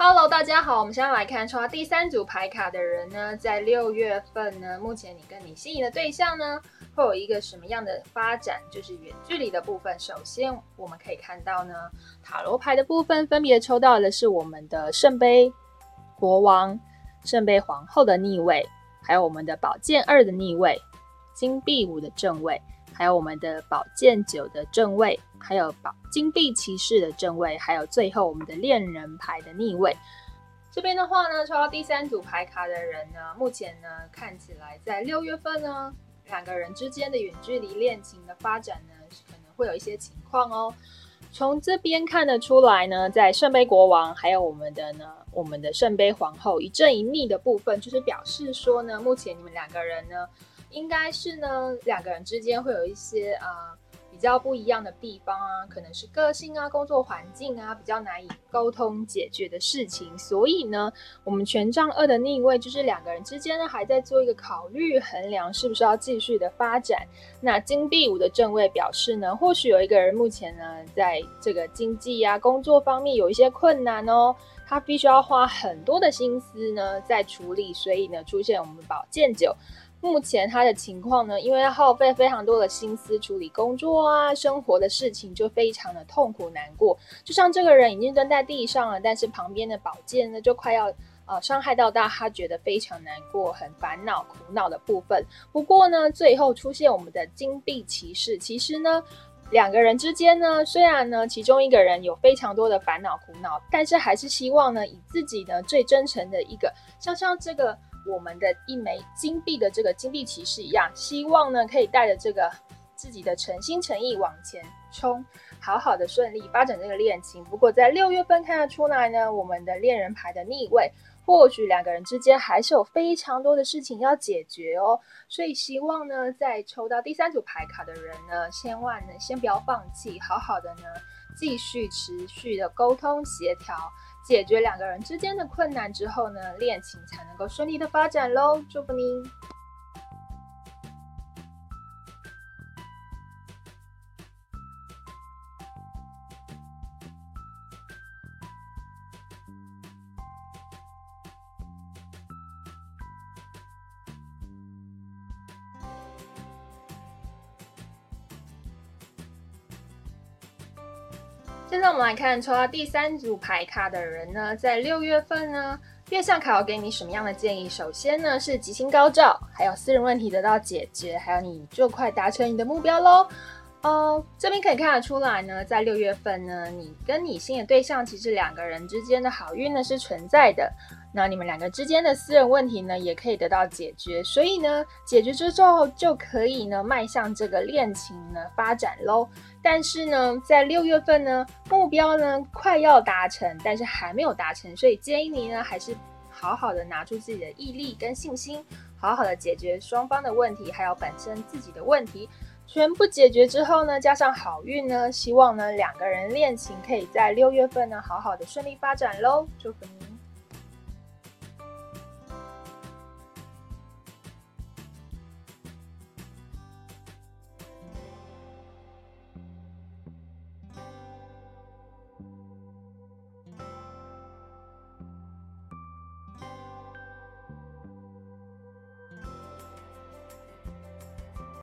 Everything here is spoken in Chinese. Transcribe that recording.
Hello，大家好，我们现在来看抽到第三组牌卡的人呢，在六月份呢，目前你跟你心仪的对象呢，会有一个什么样的发展？就是远距离的部分。首先，我们可以看到呢，塔罗牌的部分分别抽到的是我们的圣杯国王、圣杯皇后的逆位，还有我们的宝剑二的逆位、金币五的正位。还有我们的宝剑九的正位，还有宝金币骑士的正位，还有最后我们的恋人牌的逆位。这边的话呢，抽到第三组牌卡的人呢，目前呢看起来在六月份呢，两个人之间的远距离恋情的发展呢，可能会有一些情况哦。从这边看得出来呢，在圣杯国王还有我们的呢，我们的圣杯皇后一正一逆的部分，就是表示说呢，目前你们两个人呢。应该是呢，两个人之间会有一些啊比较不一样的地方啊，可能是个性啊、工作环境啊比较难以沟通解决的事情。所以呢，我们权杖二的逆位就是两个人之间呢还在做一个考虑衡量，是不是要继续的发展。那金币五的正位表示呢，或许有一个人目前呢在这个经济啊、工作方面有一些困难哦，他必须要花很多的心思呢在处理，所以呢出现我们宝剑九。目前他的情况呢，因为要耗费非常多的心思处理工作啊、生活的事情，就非常的痛苦难过。就像这个人已经蹲在地上了，但是旁边的宝剑呢，就快要呃伤害到他，他觉得非常难过、很烦恼、苦恼的部分。不过呢，最后出现我们的金币骑士，其实呢，两个人之间呢，虽然呢，其中一个人有非常多的烦恼苦恼，但是还是希望呢，以自己呢最真诚的一个，像像这个。我们的一枚金币的这个金币骑士一样，希望呢可以带着这个自己的诚心诚意往前冲，好好的顺利发展这个恋情。不过在六月份看得出来呢，我们的恋人牌的逆位，或许两个人之间还是有非常多的事情要解决哦。所以希望呢，在抽到第三组牌卡的人呢，千万呢先不要放弃，好好的呢继续持续的沟通协调。解决两个人之间的困难之后呢，恋情才能够顺利的发展喽！祝福您。现在我们来看抽到第三组牌卡的人呢，在六月份呢，月相卡要给你什么样的建议？首先呢是吉星高照，还有私人问题得到解决，还有你就快达成你的目标喽。哦，这边可以看得出来呢，在六月份呢，你跟你新的对象其实两个人之间的好运呢是存在的。那你们两个之间的私人问题呢，也可以得到解决，所以呢，解决之后就可以呢，迈向这个恋情呢发展喽。但是呢，在六月份呢，目标呢快要达成，但是还没有达成，所以建议你呢，还是好好的拿出自己的毅力跟信心，好好的解决双方的问题，还有本身自己的问题，全部解决之后呢，加上好运呢，希望呢两个人恋情可以在六月份呢好好的顺利发展喽。祝福你。